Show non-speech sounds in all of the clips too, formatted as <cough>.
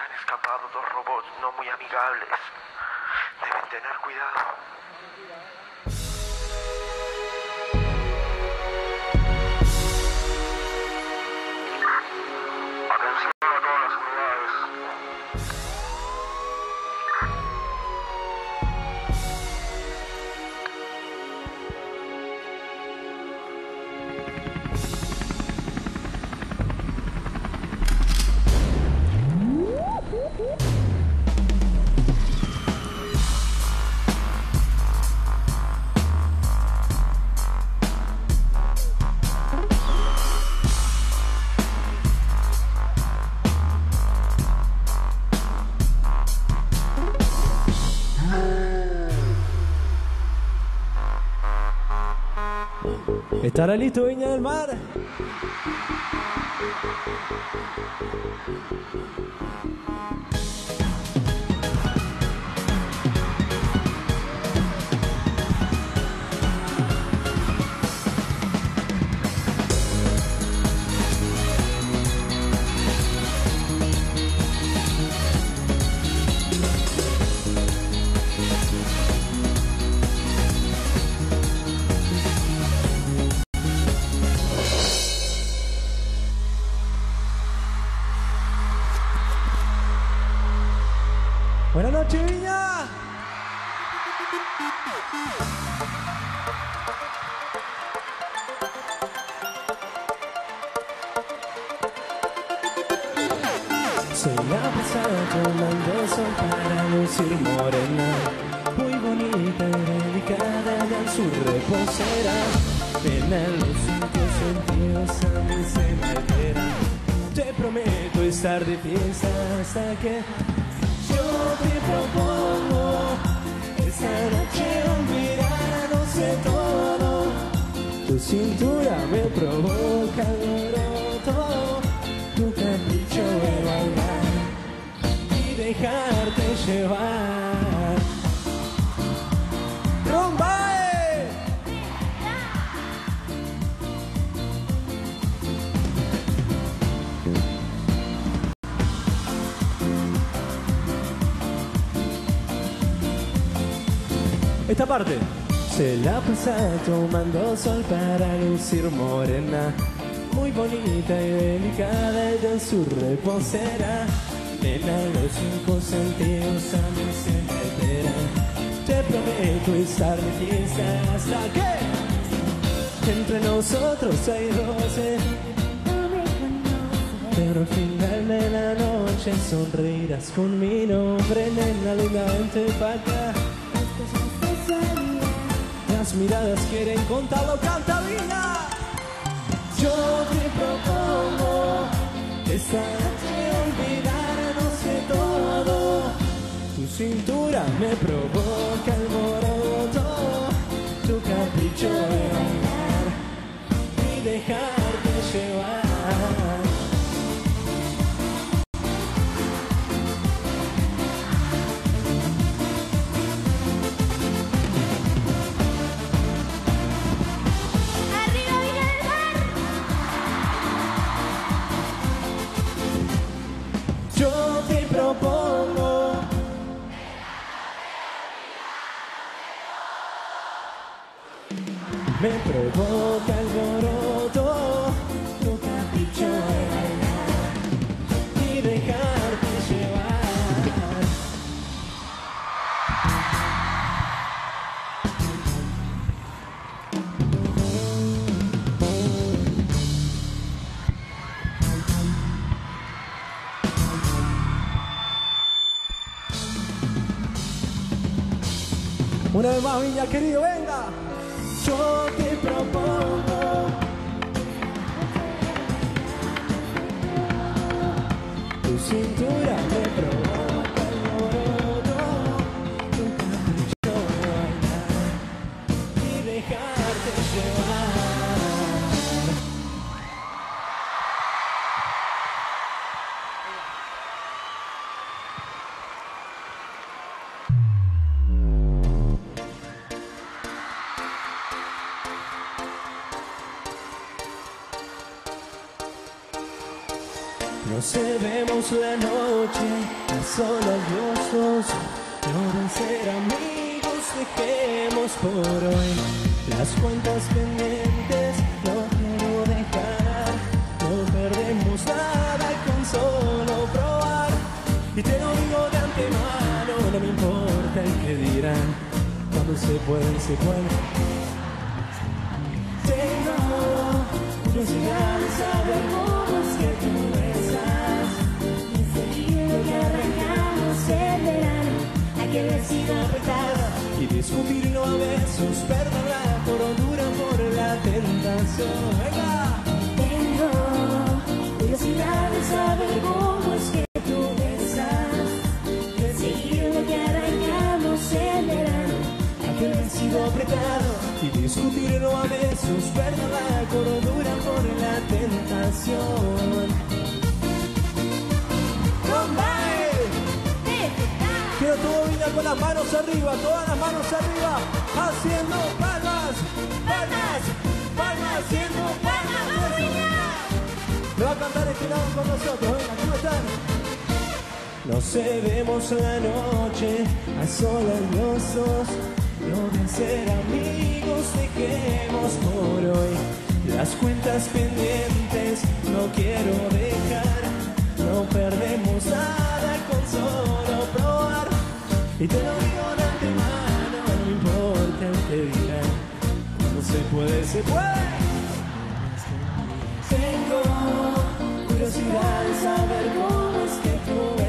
han escapado dos robots no muy amigables. Deben tener cuidado. ¿Estará listo Viña del Mar? Reposera Pena los cinco sentidos a mí se meterá Te prometo estar de fiesta hasta que yo te propongo Esta noche olvidarnos de todo. Tu cintura me provoca alboroto Tu capricho de bailar Y dejarte llevar Se la pasa tomando sol para lucir morena. Muy bonita y delicada ella en su reposera. Nena, los cinco sentidos a mí se meterán Te prometo estar de fiesta hasta que Entre nosotros hay roce. Pero al final de la noche sonreirás con mi nombre Nena, linda, vente pa' acá las miradas quieren contarlo, canta Vina. Yo te propongo esta noche olvidarnos de todo. Tu cintura me provoca alboroto, tu capricho de bailar y dejarte llevar. Me provoca alboroto Tu capricho de bailar Y dejarte llevar Una vez más, Viña, querido, venga. Perder la cordura por la tentación. Venga, Tengo curiosidad de saber cómo es que tú estás. Seguir lo que arrancamos el verano, aquel vestido apretado y discutirlo a besos, perder la cordura por la tentación. Con las manos arriba, todas las manos arriba, haciendo palmas, palmas, palmas, haciendo palmas. Me va a cantar este lado con nosotros, venga, ¿cómo están? No cebemos la noche a solas los dos, no de ser amigos dejemos por hoy las cuentas pendientes, no quiero dejar, no perdemos nada con solo probar. Y te lo digo de antemano, no importa que dirán, cuando se puede, se puede. Tengo curiosidad de saber cómo es que tú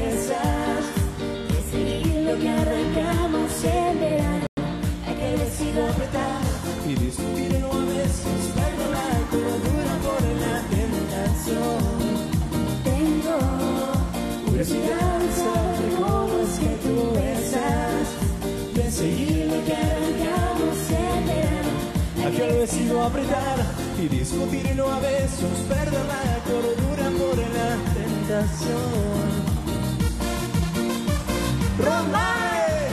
apretar y discutirlo a besos, perder la cordura por la tentación. ¡Romae!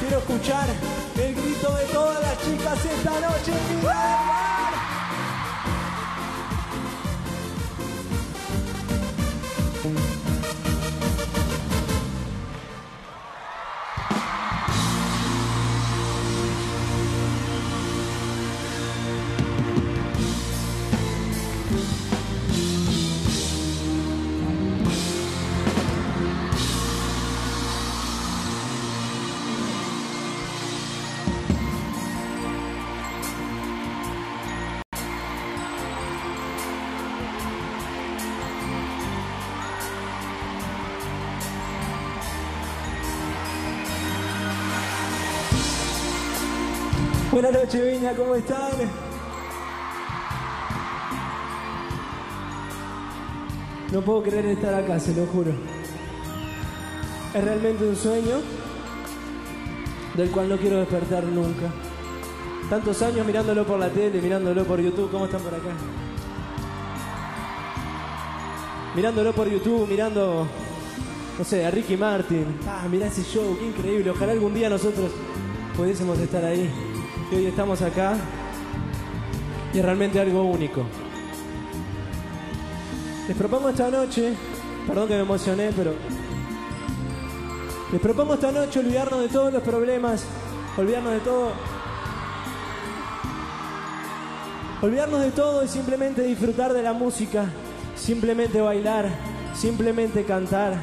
Quiero escuchar el grito de todas las chicas esta noche Buenas noches, Viña, ¿cómo están? No puedo creer estar acá, se lo juro. Es realmente un sueño del cual no quiero despertar nunca. Tantos años mirándolo por la tele, mirándolo por YouTube, ¿cómo están por acá? Mirándolo por YouTube, mirando, no sé, a Ricky Martin. Ah, mirá ese show, qué increíble. Ojalá algún día nosotros pudiésemos estar ahí. Y hoy estamos acá y es realmente algo único. Les propongo esta noche, perdón que me emocioné, pero les propongo esta noche olvidarnos de todos los problemas, olvidarnos de todo, olvidarnos de todo y simplemente disfrutar de la música, simplemente bailar, simplemente cantar.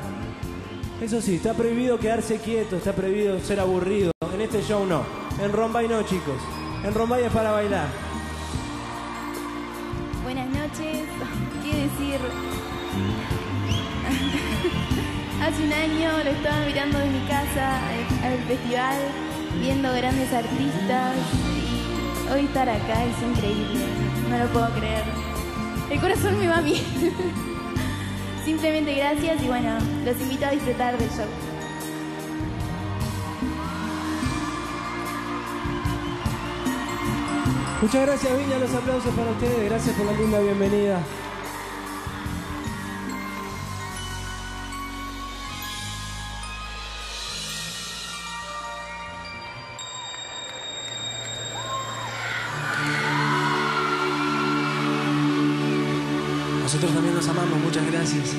Eso sí, está prohibido quedarse quieto, está prohibido ser aburrido. En este show no. En Rombay no, chicos. En Rombay es para bailar. Buenas noches. ¿Qué decir? <laughs> Hace un año lo estaba mirando desde mi casa al, al festival, viendo grandes artistas y hoy estar acá es increíble. No lo puedo creer. El corazón me va mí. <laughs> Simplemente gracias y bueno, los invito a disfrutar del show. Muchas gracias, Viña. Los aplausos para ustedes. Gracias por la linda bienvenida. Nosotros también los amamos, muchas gracias.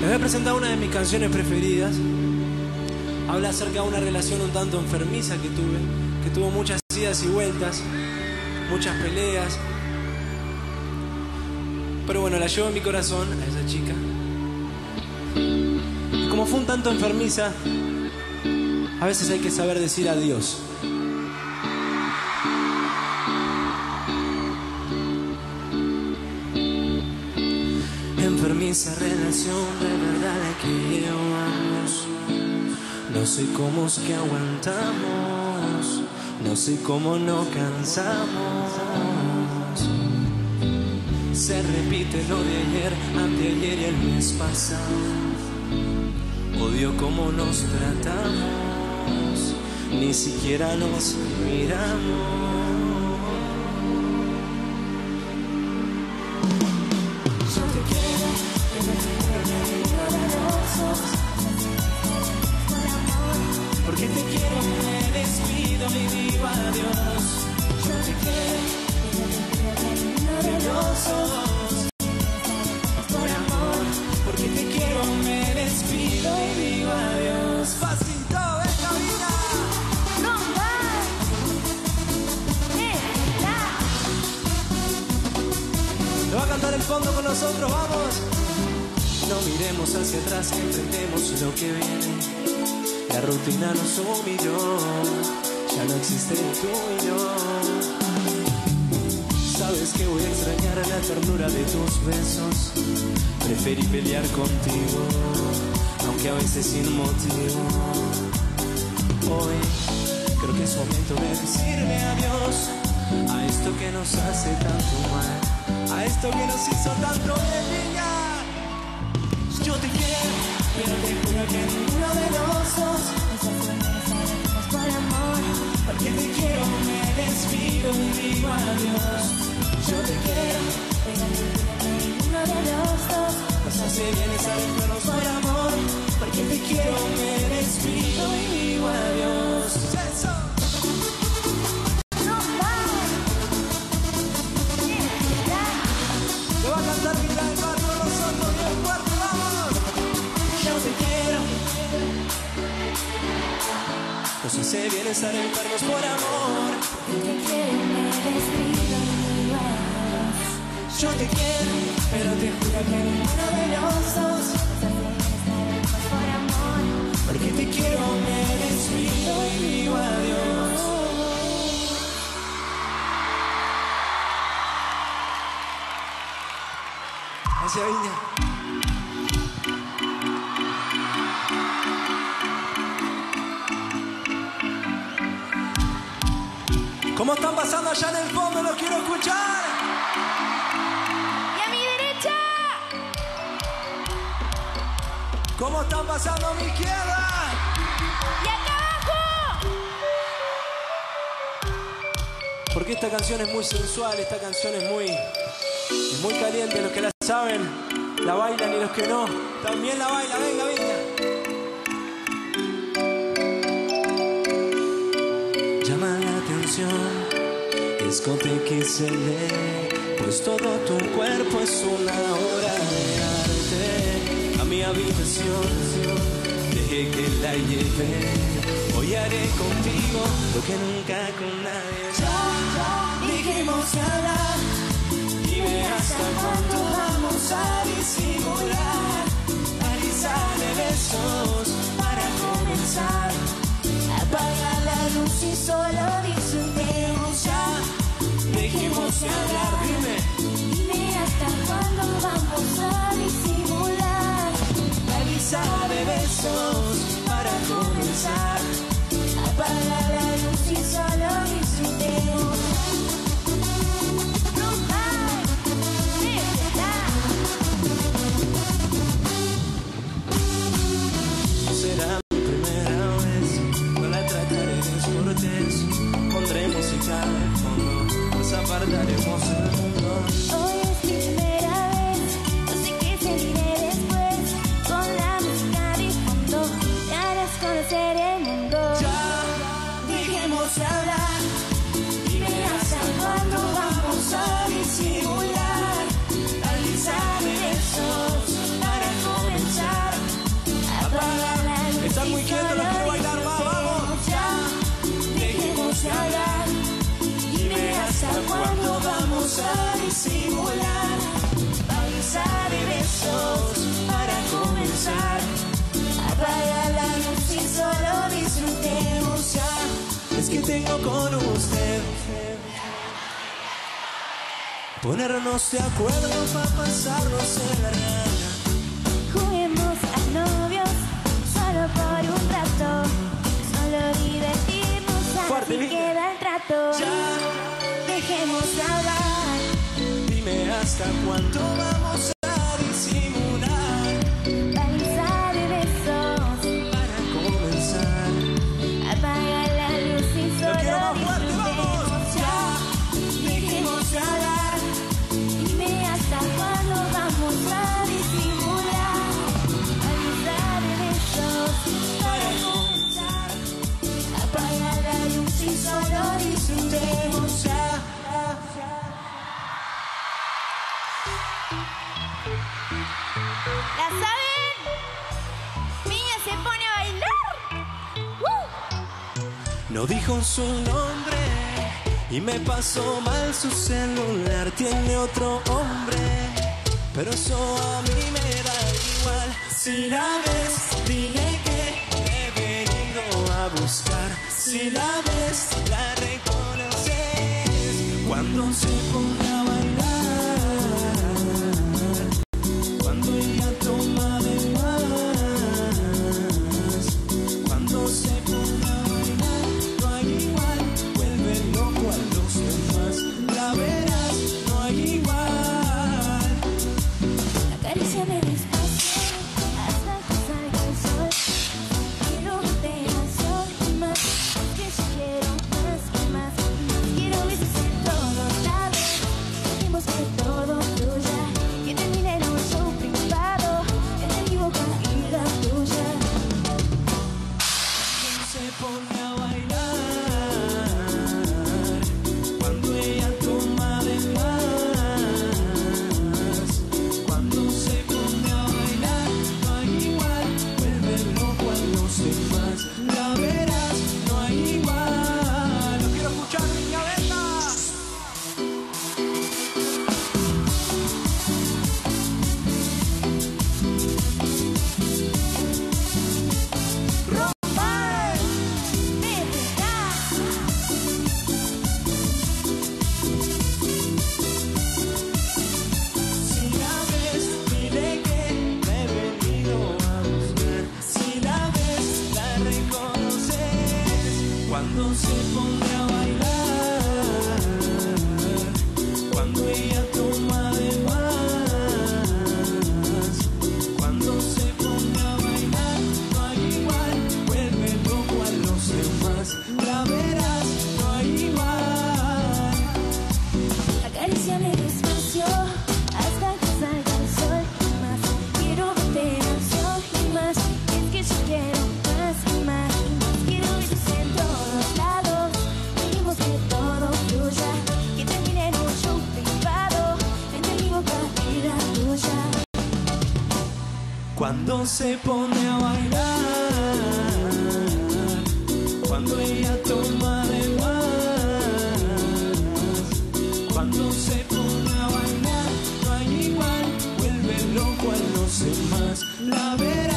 Les voy a presentar una de mis canciones preferidas. Habla acerca de una relación un tanto enfermiza que tuve, que tuvo muchas idas y vueltas, muchas peleas. Pero bueno, la llevo en mi corazón a esa chica. Y como fue un tanto enfermiza, a veces hay que saber decir adiós. Enfermiza relación de verdad que llevamos. No sé cómo es que aguantamos, no sé cómo no cansamos. Se repite lo de ayer, anteayer y el mes pasado. Odio cómo nos tratamos, ni siquiera nos miramos. Porque te quiero, me despido y digo adiós. Yo te quiero, de los ojos, por amor, porque te quiero, me despido y digo adiós. Pasito, ven cabina. Lo va a cantar el fondo con nosotros, vamos. No miremos hacia atrás, enfrentemos lo que viene. La rutina nos humilló, ya no existe tú y yo. Sabes que voy a extrañar la ternura de tus besos. Preferí pelear contigo, aunque a veces sin motivo. Hoy creo que es momento de decirle adiós a esto que nos hace tanto mal, a esto que nos hizo tanto bien. Yo te quiero, pero te juro que ninguno de los dos por amor, porque te quiero, me despido y digo adiós. Yo te quiero, pero ninguno de los dos nos hace bien estar enfermos por amor, porque te quiero, me despido y digo adiós. Nos hace bien estar enfermos por amor. Yo te quiero, pero te juro que ninguno de los dos. Porque te quiero, me despido y digo adiós. Hacia. ¿Cómo están pasando allá en el fondo? Los quiero escuchar. ¡Y a mi derecha! ¿Cómo están pasando a mi izquierda? ¡Y acá abajo! Porque esta canción es muy sensual, esta canción es muy, es muy caliente. Los que la saben, la bailan y los que no, también la bailan. Venga, venga. Que escote que se lee, pues todo tu cuerpo es una obra de arte. A mi habitación, dejé que la lleve, hoy haré contigo lo que nunca con nadie. Ya dijimos hablar, dime hasta cuándo vamos a disimular, analizar de besos para comenzar. Apaga la luz y solo disfrutemos Ya hablar, dime. Dime hasta cuándo vamos a disimular Avisa de besos para comenzar. Apaga la luz y solo Están muy quietos, no quiero bailar más, vamos. Ya, dejemos de hablar y ve hasta cuándo vamos a disimular. Avisar de besos para comenzar. Apaga la luz y solo disfrutemos ya. Es que tengo con usted. Ponernos de acuerdo para pasarnos en la tarde. Si queda el trato, ya dejemos de hablar. Dime hasta cuándo va. Dijo su nombre y me pasó mal su celular. Tiene otro hombre, pero eso a mí me da igual. Si la ves, dile que he venido a buscar. Si la ves, la reconoces. Cuando se ponga anyone. cuando se pone a bailar, cuando ella toma de más, cuando se pone a bailar, no hay igual, vuelve loco a los demás, la verás.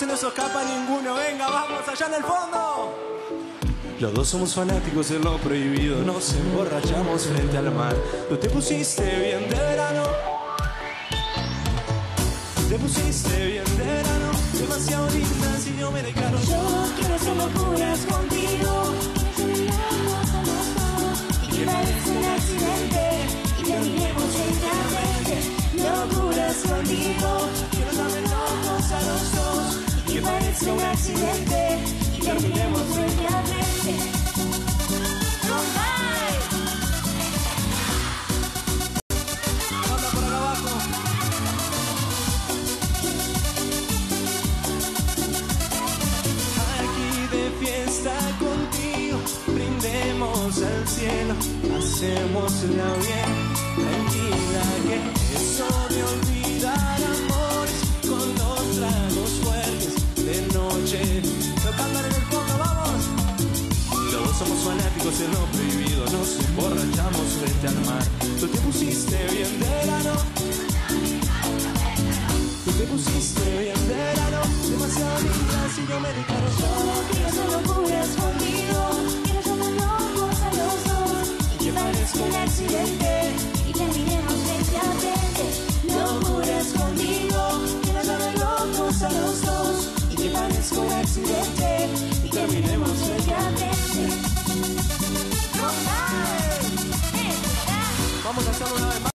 se nos escapa ninguno. Venga, vamos allá en el fondo. Los dos somos fanáticos de lo prohibido, nos emborrachamos frente al mar. Tú te pusiste bien de verano. Te pusiste bien de verano, demasiado linda si yo me declaro. Yo quiero hacer locuras contigo, y que parece un accidente. Un accidente. Aquí de fiesta contigo, brindemos al cielo, hacemosla bien, tranquila que eso de olvidar fanáticos de lo prohibido, nos emborrachamos frente al mar. Tú te pusiste bien de verano. Tú te pusiste bien de verano, demasiado linda si yo me declaro Yo quiero hacer locuras contigo. Quiero llamar locos a los dos. Y que parezca un accidente. Y terminemos frente a frente. Locuras contigo. Quiero llamar locos a los dos. Y que parezca un accidente. Y terminemos frente a frente. Vamos a hacerlo una vez más,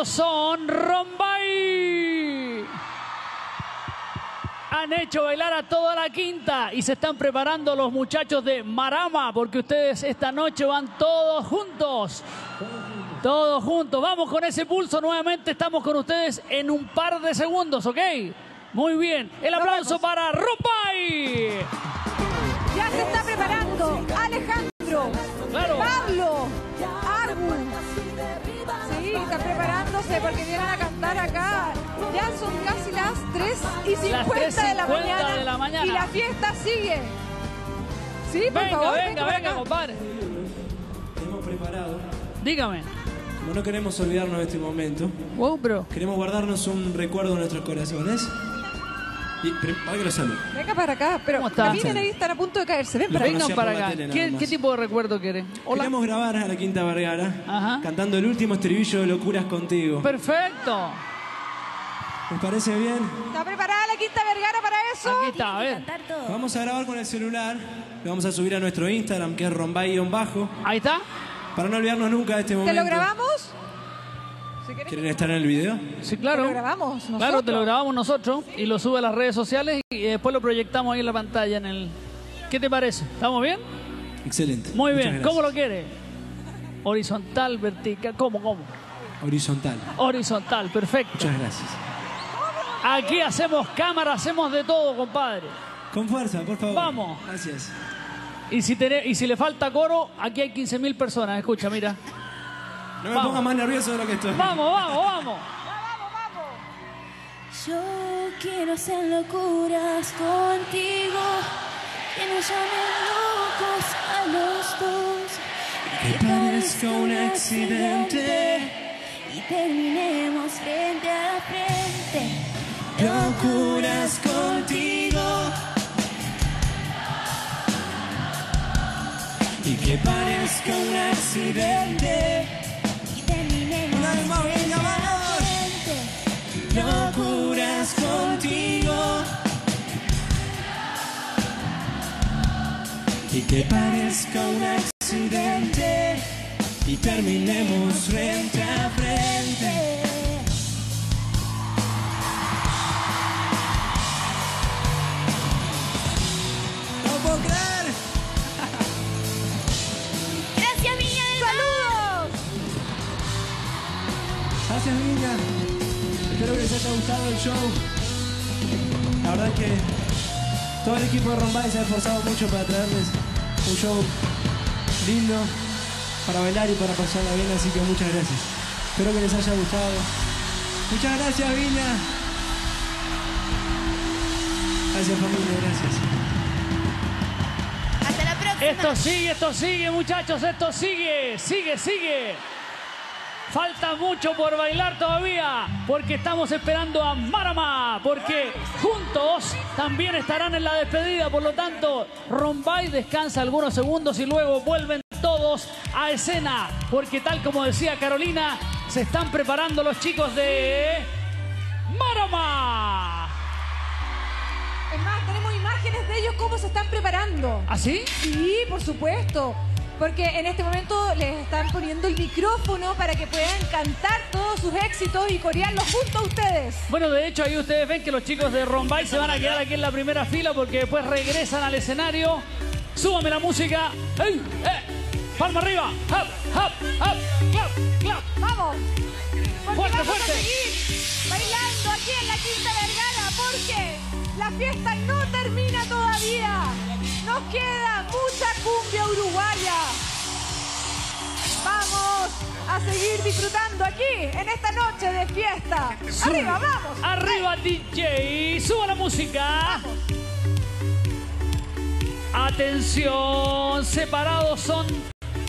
Ellos son Rombay. Han hecho bailar a toda la quinta y se están preparando los muchachos de Marama porque ustedes esta noche van todos juntos. Todos juntos. Vamos con ese pulso. Nuevamente estamos con ustedes en un par de segundos, ¿ok? Muy bien. El aplauso para Rombay. Ya se está preparando Alejandro, Claro. Pablo, 12 porque vienen a cantar acá. Ya son casi las 3 y 50, de, la mañana, y la fiesta sigue. Sí, por venga, favor, venga, venga, compadre. Hemos preparado. Dígame. Como no queremos olvidarnos de este momento, queremos guardarnos un recuerdo en nuestros corazones. Y pre- para que lo saluden. Venga para acá, pero ¿Cómo está? caminen ahí, están a punto de caerse. Ven para acá. Vengan para acá. tele, ¿Qué, tipo de recuerdo quieren? Queremos grabar a la Quinta Vergara Ajá. cantando el último estribillo de Locuras Contigo. Perfecto. ¿Les parece bien? ¿Está preparada la Quinta Vergara para eso? Aquí está, a ver. Vamos a grabar con el celular. Lo vamos a subir a nuestro Instagram, que es rombay-bajo. Ahí está. Para no olvidarnos nunca de este ¿Te momento. lo grabamos? ¿Quieren estar en el video? Sí, ¿Te claro. lo grabamos nosotros? Claro, te lo grabamos nosotros y lo sube a las redes sociales y después lo proyectamos ahí en la pantalla en el. ¿Qué te parece? ¿Estamos bien? Excelente. Muy bien. gracias. ¿Cómo lo quiere? Horizontal, vertical, ¿cómo, cómo? Horizontal. Horizontal, perfecto. Muchas gracias. Aquí hacemos cámara, hacemos de todo, compadre. Con fuerza, por favor. Vamos. Gracias. Y si, tene- y si le falta coro, aquí hay 15.000 personas. Escucha, mira. No me Vamos. pongas más nervioso de lo que estoy. Vamos, vamos, vamos. Yo quiero hacer locuras contigo, que nos llamen locos a los dos. Que parezca un accidente. y terminemos frente a frente. Locuras contigo. Y que parezca un accidente. Locuras contigo. Y que parezca un accidente. Y terminemos frente a frente. Les haya gustado el show. La verdad es que todo el equipo de Rombay se ha esforzado mucho para traerles un show lindo para bailar y para pasarla bien, así que muchas gracias. Espero que les haya gustado. Muchas gracias, Viña. Gracias, familia, gracias. Hasta la próxima. Esto sigue, esto sigue, muchachos, esto sigue, sigue, sigue. Falta mucho por bailar todavía, porque estamos esperando a Marama, porque juntos también estarán en la despedida, por lo tanto, Rombay descansa algunos segundos y luego vuelven todos a escena, porque tal como decía Carolina, se están preparando los chicos de Marama. Es más, tenemos imágenes de ellos cómo se están preparando. ¿Así? Sí, por supuesto. Porque en este momento les están poniendo el micrófono para que puedan cantar todos sus éxitos y corearlos junto a ustedes. Bueno, de hecho, ahí ustedes ven que los chicos de Rombay se van a quedar aquí en la primera fila porque después regresan al escenario. Súbame la música. ¡Ey! ¡Eh! ¡Palma arriba! ¡Hop! ¡Hop! ¡Hop! ¡Clap! ¡Clap! ¡Vamos! Porque Fuerte, vamos fuerte. a seguir bailando aquí en la Quinta Vergara porque la fiesta no termina todavía. Nos queda mucha cumbia uruguaya. Vamos a seguir disfrutando aquí en esta noche de fiesta. Arriba, vamos. ¡Arriba, DJ! ¡Suba la música! Atención, separados son,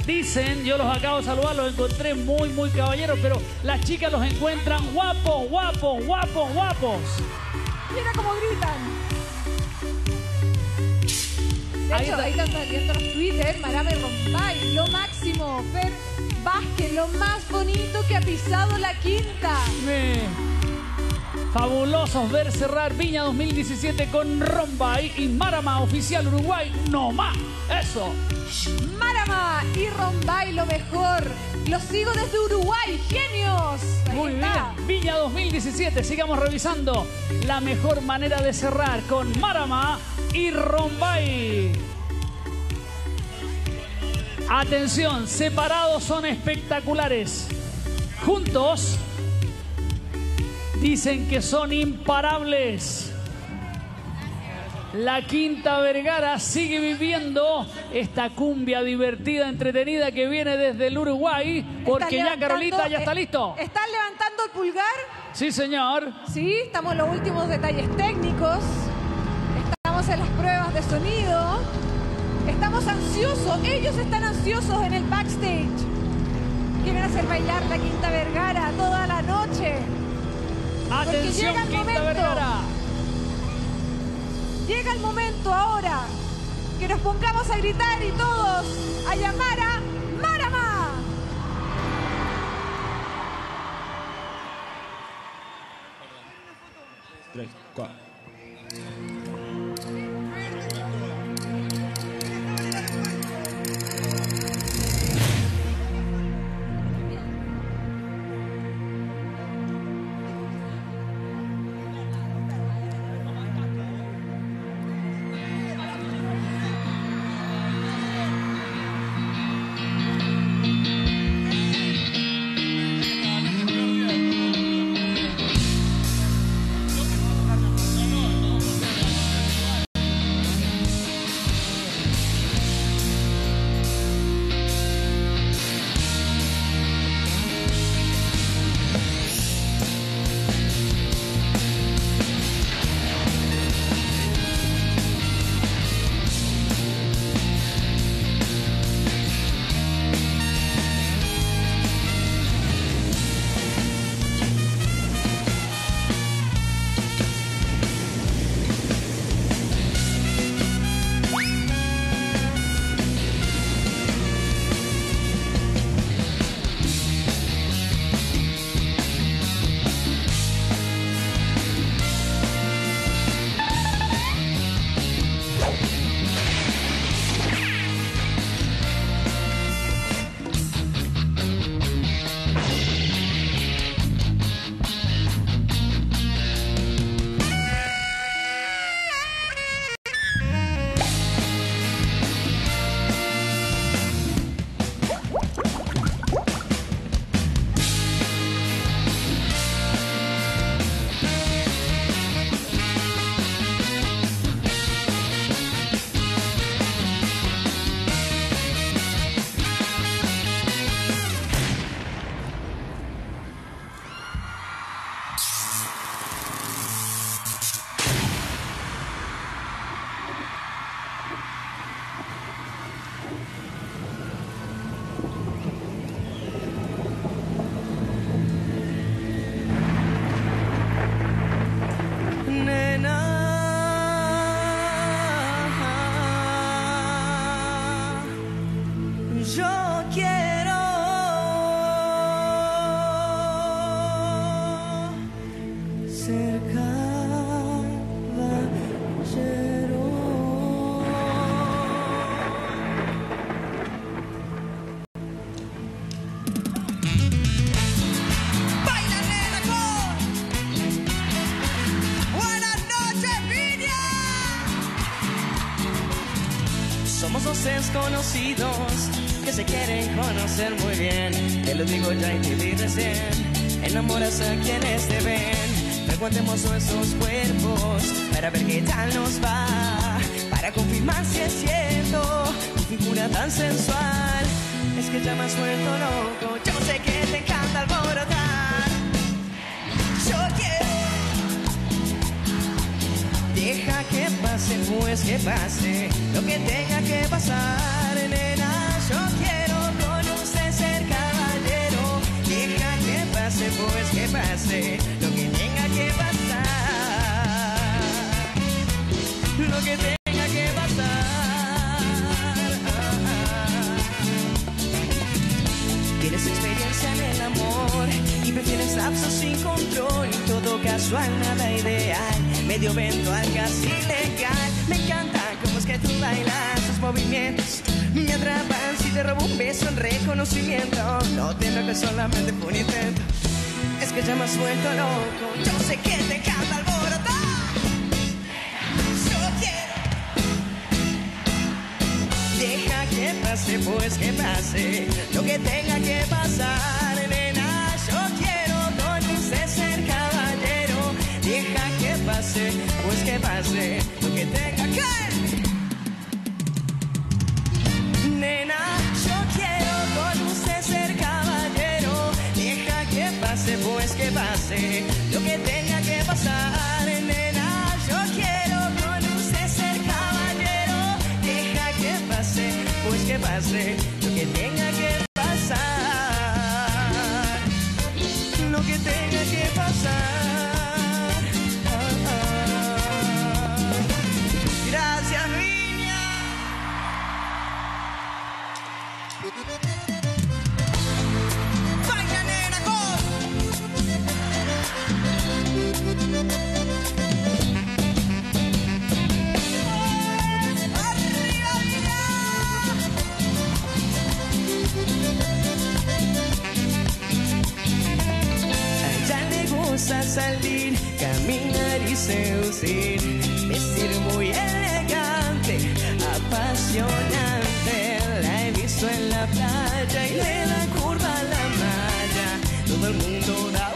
dicen, yo los acabo de saludar, los encontré muy, muy caballeros, pero las chicas los encuentran guapos, guapos, guapos, guapos. Mira cómo gritan. De Ahí hecho, está. ahí están saliendo los Twitter, Marame Rombay, lo máximo, Fer Vázquez, lo más bonito que ha pisado la quinta. Me- Fabulosos ver cerrar Viña 2017 con Rombay y Marama Oficial Uruguay. No más. Eso. Marama y Rombay, lo mejor. Los sigo desde Uruguay, genios. Ahí Muy está. bien. Viña 2017. Sigamos revisando la mejor manera de cerrar con Marama y Rombay. Atención, separados son espectaculares. Juntos dicen que son imparables. La Quinta Vergara sigue viviendo esta cumbia divertida, entretenida que viene desde el Uruguay, porque ya Carolita ya está eh, listo. ¿Están levantando el pulgar? Sí, señor. Sí, estamos en los últimos detalles técnicos. Pruebas de sonido. Estamos ansiosos. Ellos están ansiosos en el backstage. Quieren hacer bailar la Quinta Vergara toda la noche. Atención, llega el Quinta momento. Vergara. Llega el momento ahora que nos pongamos a gritar y todos a llamar a que se quieren conocer muy bien. Te lo digo ya y te vi recién. Enamoras a quienes te ven. Frecuentemos nuestros cuerpos para ver qué tal nos va. Para confirmar si es cierto tu figura tan sensual. Es que ya me has vuelto loco. Yo sé que te encanta alborotar. Yo quiero. Deja que pase, pues que pase lo que tenga que pasar, que y seducir, vestir muy elegante, apasionante. La he visto en la playa y le da curva a la malla. Todo el mundo da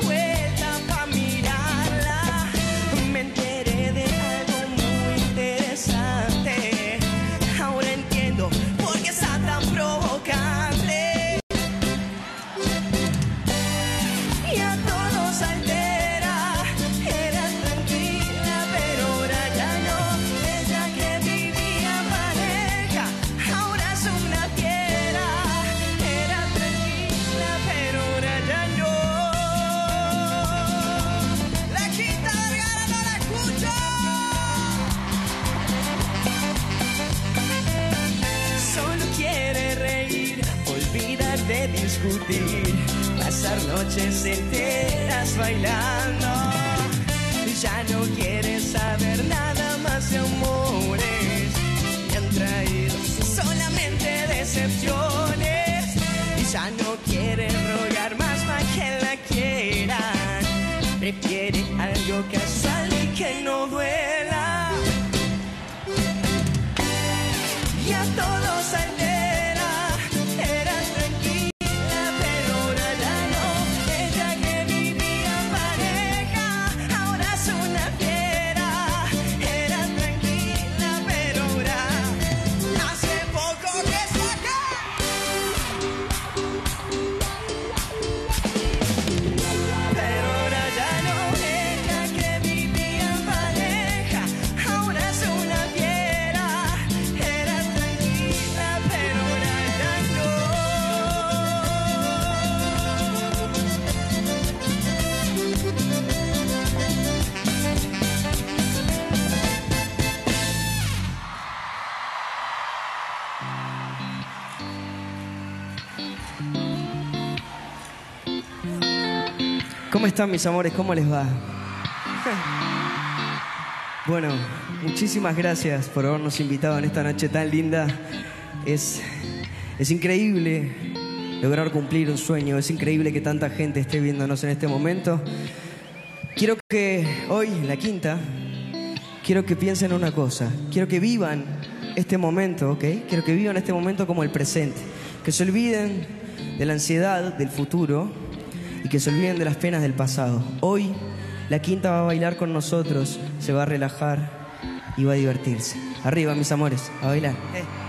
pasar noches enteras bailando. Ya no quiere saber nada más de amores, me han traído solamente decepciones. Y ya no quiere rogar más para que la quieran, prefiere algo casual ¿Cómo están mis amores? ¿Cómo les va? Bueno, muchísimas gracias por habernos invitado en esta noche tan linda. Es, es increíble lograr cumplir un sueño, es increíble que tanta gente esté viéndonos en este momento. Quiero que hoy, la quinta, quiero que piensen una cosa, quiero que vivan este momento, ¿ok? Quiero que vivan este momento como el presente. Que se olviden de la ansiedad del futuro y que se olviden de las penas del pasado. Hoy la quinta va a bailar con nosotros, se va a relajar y va a divertirse. Arriba, mis amores, a bailar. Eh.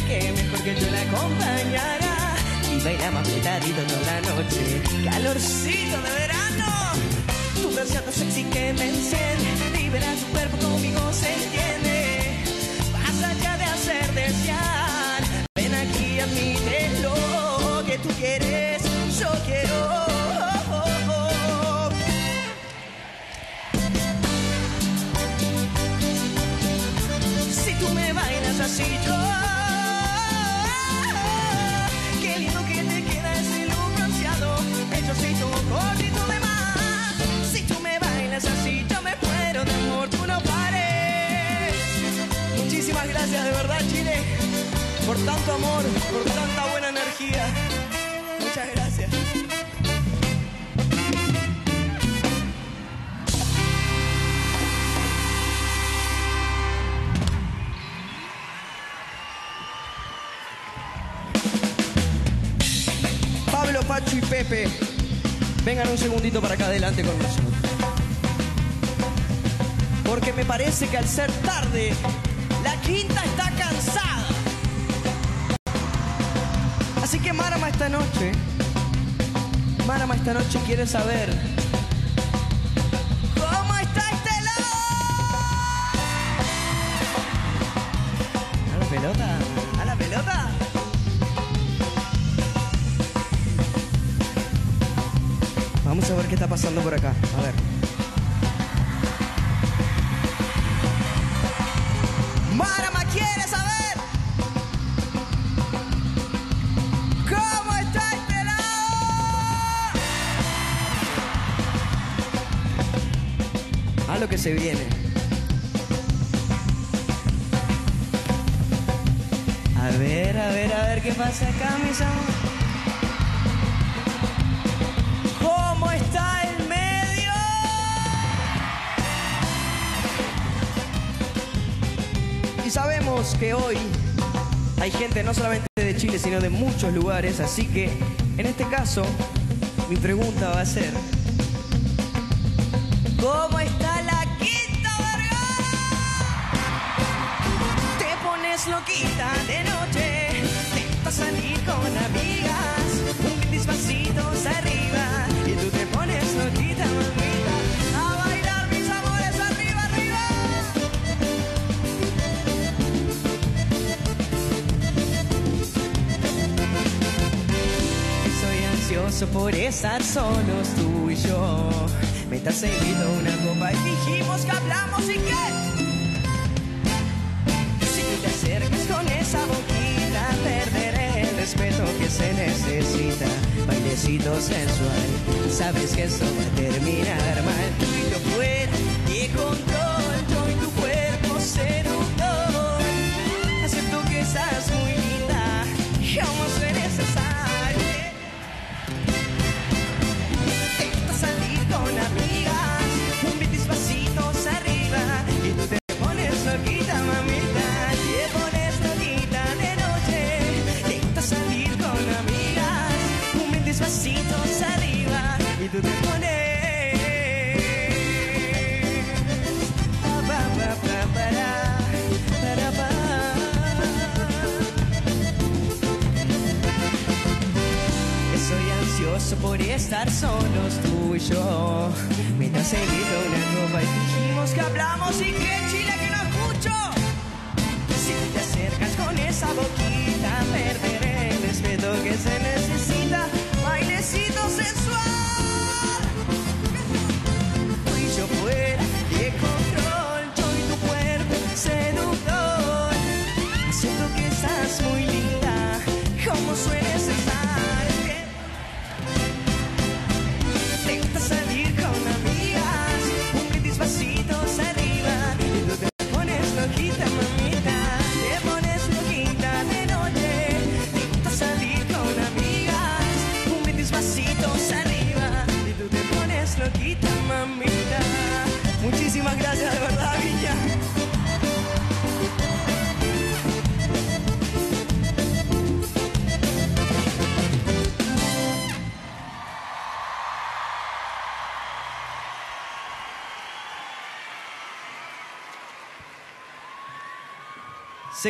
Acerqué. Mejor que yo la acompañara. Y bailamos apretadito toda la noche. Calorcito de verano. Tu versión sexy que me enciende. Libera tu cuerpo conmigo se entiende. Gracias, de verdad, Chile. Por tanto amor, por tanta buena energía. Muchas gracias. Pablo, Pacho y Pepe, vengan un segundito para acá adelante con nosotros. Porque me parece que al ser tarde, quinta está cansada. Así que Marama esta noche, Marama esta noche quiere saber cómo está este lado. ¿A la pelota? ¿A la pelota? Vamos a ver qué está pasando por acá. A ver. Se viene. A ver, a ver, a ver qué pasa acá, mis amores. ¿Cómo está el medio? Y sabemos que hoy hay gente no solamente de Chile, sino de muchos lugares, así que en este caso mi pregunta va a ser, ¿cómo está Pones loquita de noche, te vas a salir con amigas, un brindis arriba, y tú te pones loquita, mamita, a bailar mis amores arriba, arriba. Soy ansioso por estar solos tú y yo. Te invito a una copa y dijimos que hablamos y que esa boquita perderé el respeto que se necesita. Bailecito sensual, sabes que eso va a terminar mal. Tú y yo fuera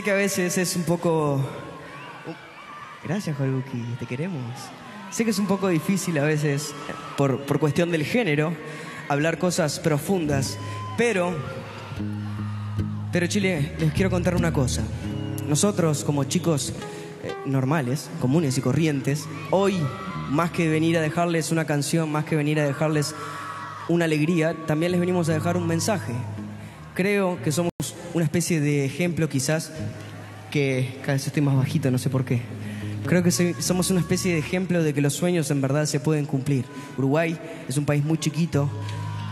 Sé que a veces es un poco... Gracias, Haruki, te queremos. Sé que es un poco difícil a veces, por, por cuestión del género, hablar cosas profundas, pero... Pero Chile, les quiero contar una cosa. Nosotros, como chicos eh, normales, comunes y corrientes, hoy, más que venir a dejarles una canción, más que venir a dejarles una alegría, también les venimos a dejar un mensaje. Creo que somos una especie de ejemplo quizás que cada vez estoy más bajito, no sé por qué. Creo que somos una especie de ejemplo de que los sueños en verdad se pueden cumplir. Uruguay es un país muy chiquito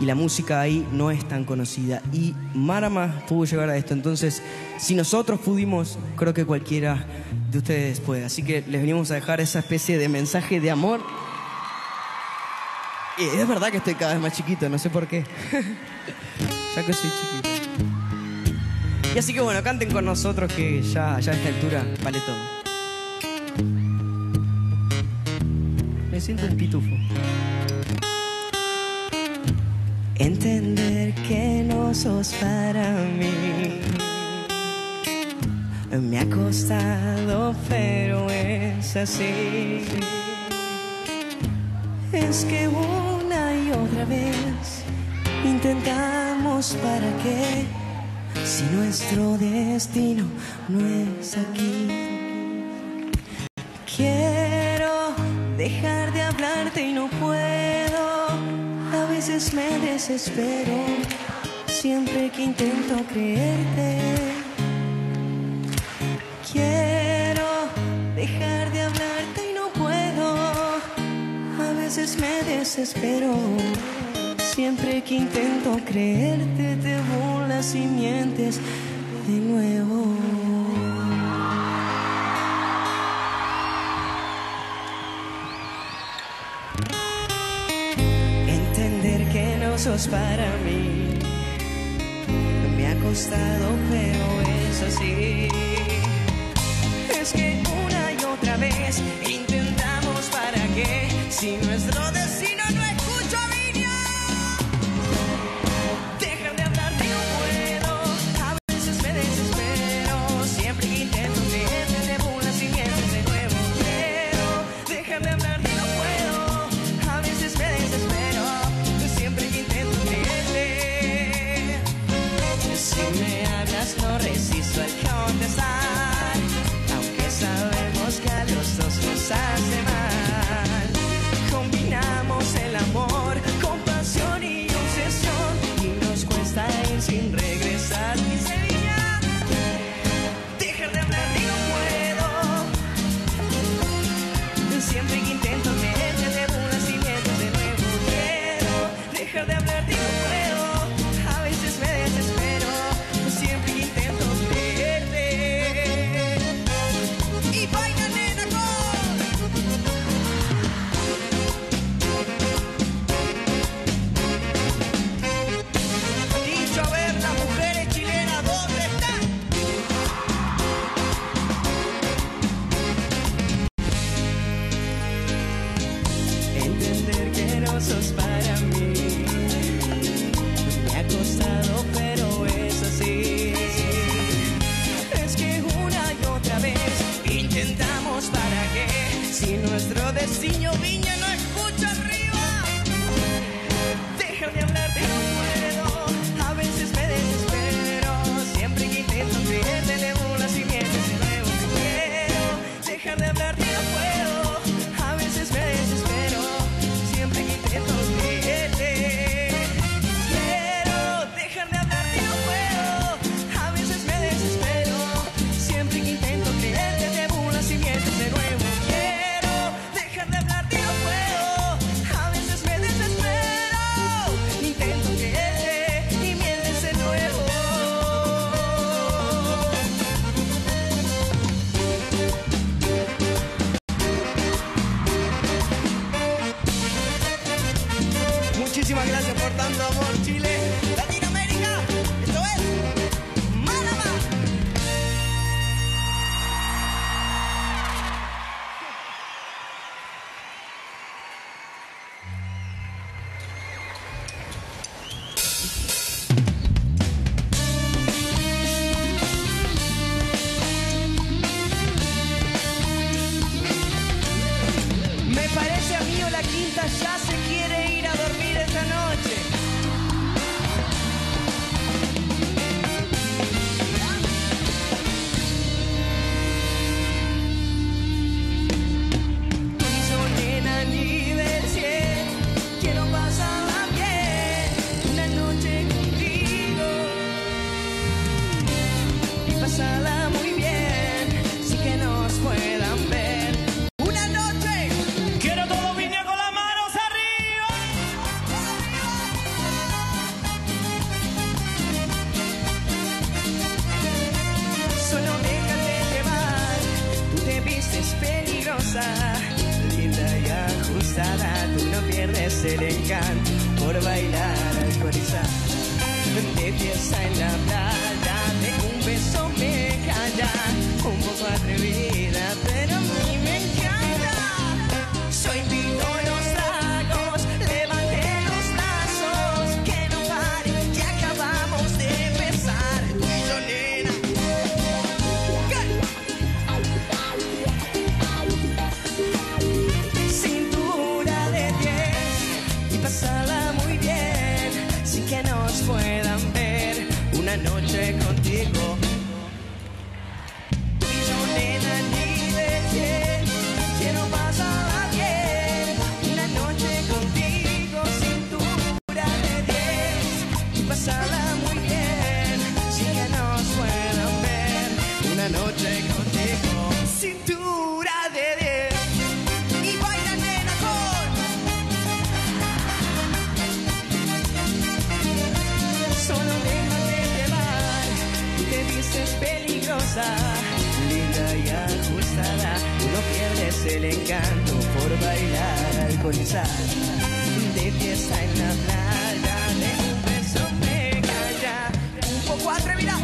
y la música ahí no es tan conocida. Y Marama pudo llegar a esto. Entonces, si nosotros pudimos, creo que cualquiera de ustedes puede. Así que les venimos a dejar esa especie de mensaje de amor. Y es verdad que estoy cada vez más chiquito, no sé por qué. <laughs> ya que soy chiquito. Así que bueno, canten con nosotros que ya, ya a esta altura vale todo. Me siento un pitufo. Entender que no sos para mí. Me ha costado, pero es así. Es que una y otra vez intentamos para qué si nuestro destino no es aquí. Quiero dejar de hablarte y no puedo. A veces me desespero siempre que intento creerte. Quiero dejar de hablarte y no puedo. A veces me desespero. Siempre que intento creerte, te burlas y mientes de nuevo. Entender que no sos para mí me ha costado, pero es así. Es que una y otra vez intentamos para qué si nuestro destino no escucha pierdes el encanto por bailar alcoholizada. De fiesta en la playa, de un beso me calla, un poco atrevida, pero a el encanto por bailar alcoholizada De fiesta en la playa De un beso me calla. Un poco atrevida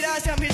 gracias, mis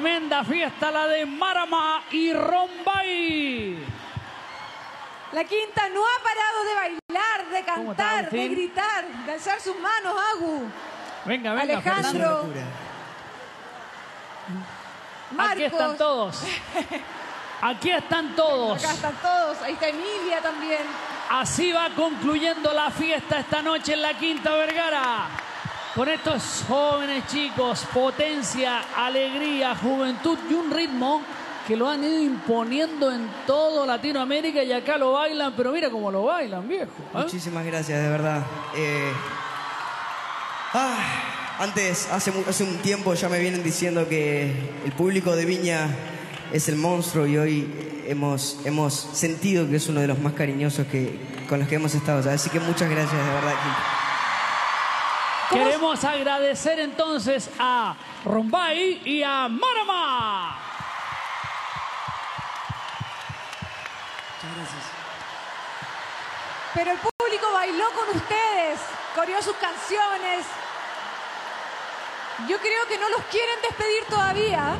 tremenda fiesta la de Marama y Rombay! La quinta no ha parado de bailar, de ¿Cómo está, cantar, de gritar, de alzar sus manos, Agu. Venga, venga, Alejandro. Marcos. Aquí están todos. Aquí están todos. Acá están todos. Ahí está Emilia también. Así va concluyendo la fiesta esta noche en la Quinta Vergara. Con estos jóvenes chicos, potencia, alegría, juventud y un ritmo que lo han ido imponiendo en todo Latinoamérica y acá lo bailan, pero mira cómo lo bailan, viejo. ¿eh? Muchísimas gracias, de verdad. Eh, ah, antes, hace, hace un tiempo ya me vienen diciendo que el público de Viña es el monstruo y hoy hemos, hemos sentido que es uno de los más cariñosos que, con los que hemos estado. Así que muchas gracias, de verdad. Queremos agradecer entonces a Rombay y a Marama. Pero el público bailó con ustedes, coreó sus canciones. Yo creo que no los quieren despedir todavía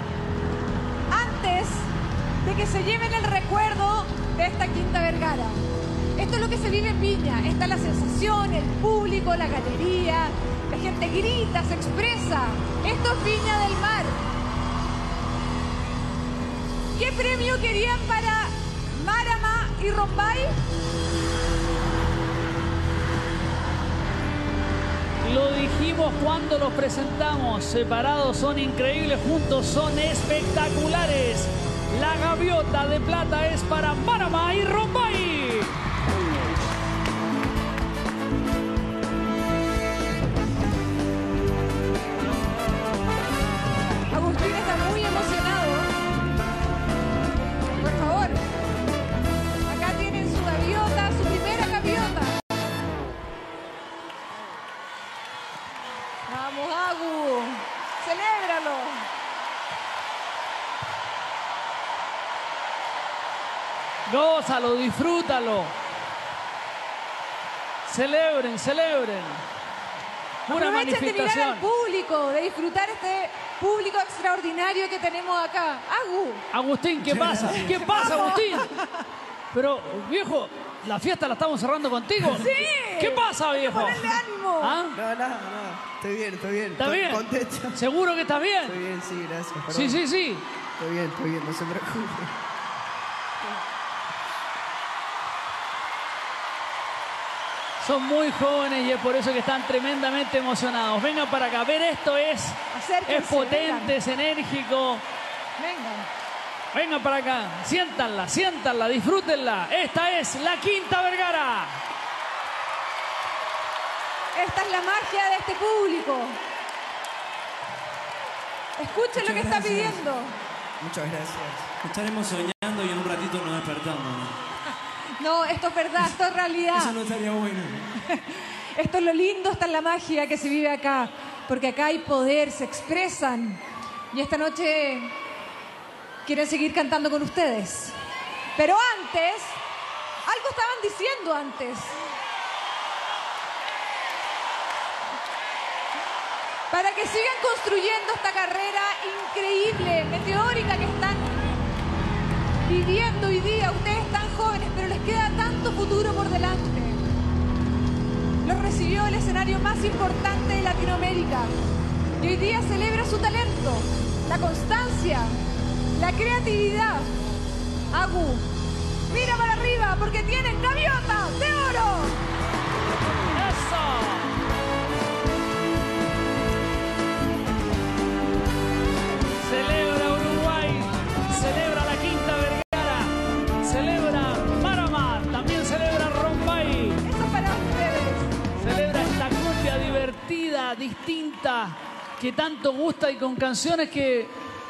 antes de que se lleven el recuerdo de esta Quinta Vergara. Esto es lo que se vive en Viña. Esta es la sensación, el público, la galería, la gente grita, se expresa. Esto es Viña del Mar. ¿Qué premio querían para Marama y Rombay? Lo dijimos cuando los presentamos. Separados son increíbles, juntos son espectaculares. La gaviota de plata es para Marama y Rombay. Gózalo, disfrútalo. Celebren, celebren. Una Aprovechen de mirar al manifestación. público, de disfrutar este público extraordinario que tenemos acá. Agu, Agustín, ¿qué pasa? ¿Qué pasa, Agustín? Pero, viejo, la fiesta la estamos cerrando contigo. Sí. ¿Qué pasa, viejo? ponle ánimo. ¿Ah? No, nada, nada. Estoy bien, estoy bien. ¿Está estoy bien? contento. ¿Seguro que está bien? Estoy bien, sí, gracias. perdón. Sí, sí, sí. Estoy bien, estoy bien, no se preocupe. Son muy jóvenes y es por eso que están tremendamente emocionados. Vengan para acá. Ver esto es, Acérquense, es potente, vengan. es enérgico. vengan. Vengan para acá. Siéntanla, siéntanla, disfrútenla. Esta es la Quinta Vergara. Esta es la magia de este público. Escuchen lo que está pidiendo. Muchas gracias. Estaremos soñando y en un ratito nos despertamos. ¿No? Esto es verdad, esto es realidad. Eso no estaría bueno. <laughs> Esto es lo lindo, esta es la magia que se vive acá. Porque acá hay poder, se expresan. Y esta noche quieren seguir cantando con ustedes. Pero antes, algo estaban diciendo antes. Para que sigan construyendo esta carrera increíble, meteórica que están viviendo hoy día. Futuro por delante. Los recibió el escenario más importante de Latinoamérica. Y hoy día celebra su talento, la constancia, la creatividad. Agu, mira para arriba porque tienen gaviotas de oro. Distinta, que tanto gusta y con canciones que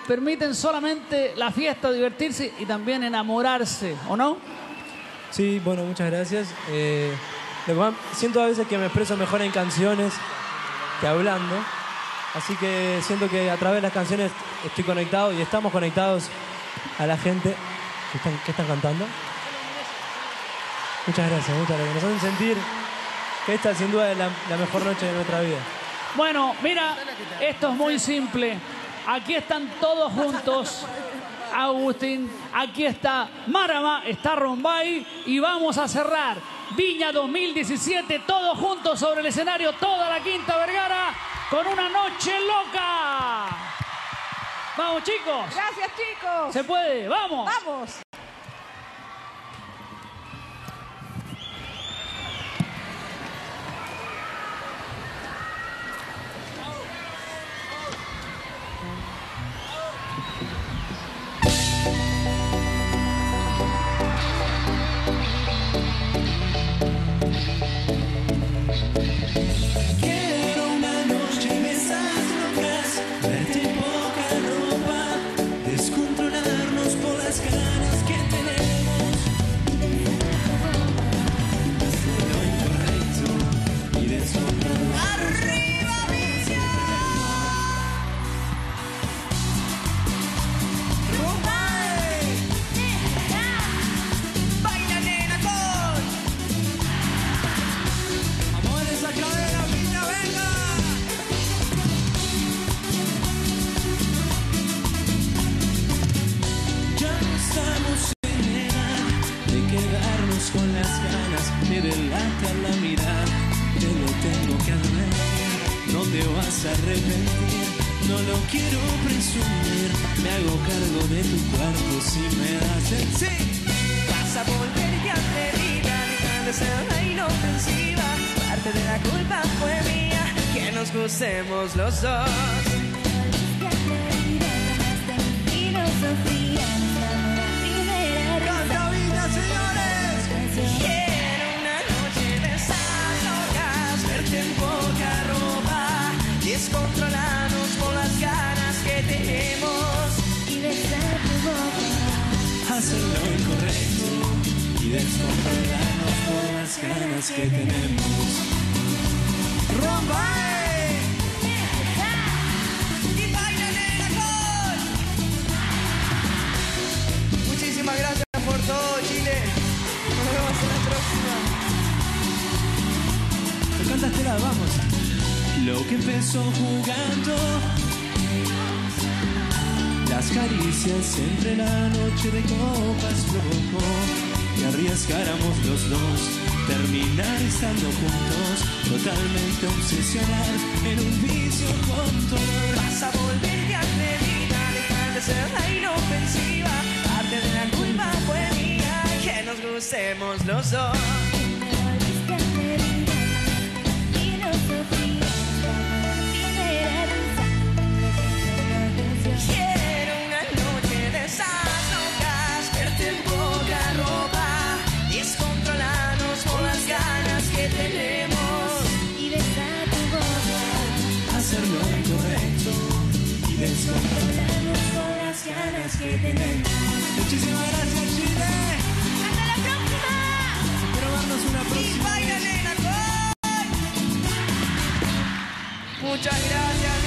permiten solamente la fiesta, divertirse y también enamorarse, ¿o no? Sí, bueno, muchas gracias. Eh, siento a veces que me expreso mejor en canciones que hablando. Así que siento que a través de las canciones estoy conectado y estamos conectados a la gente que están, que están cantando. Muchas gracias, muchas gracias. Nos hacen sentir que esta sin duda es la mejor noche de nuestra vida. Bueno, mira, esto es muy simple. Aquí están todos juntos. Agustín, aquí está Marama, está Rombay y vamos a cerrar Viña 2017 todos juntos sobre el escenario, toda la Quinta Vergara con una noche loca. Vamos chicos, Gracias, chicos. se puede, vamos. Vamos. que tenemos. ¡Román! Eh. gracias por todo, Chile. Nos vemos en la próxima. ¿De cuántas telas vamos? Lo que empezó jugando. Las caricias entre la noche de copas provocó que arriesgáramos los dos terminar estando juntos, totalmente obsesionados en un vicio con dolor. Vas a volverte atrevida, dejar de ser la inofensiva. Parte de la culpa fue mía, que nos gustemos los dos. Que tenemos. Muchísimas gracias, Chile. ¡Hasta la próxima! Quiero vernos una Y próxima. baila, nena, con. Muchas gracias.